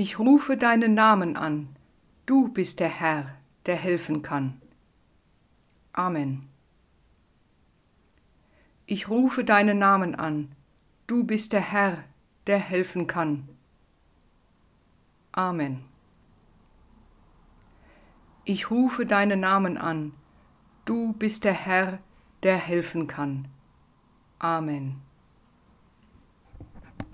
Ich rufe deinen Namen an, du bist der Herr, der helfen kann. Amen. Ich rufe deinen Namen an, du bist der Herr, der helfen kann. Amen. Ich rufe deinen Namen an, du bist der Herr, der helfen kann. Amen.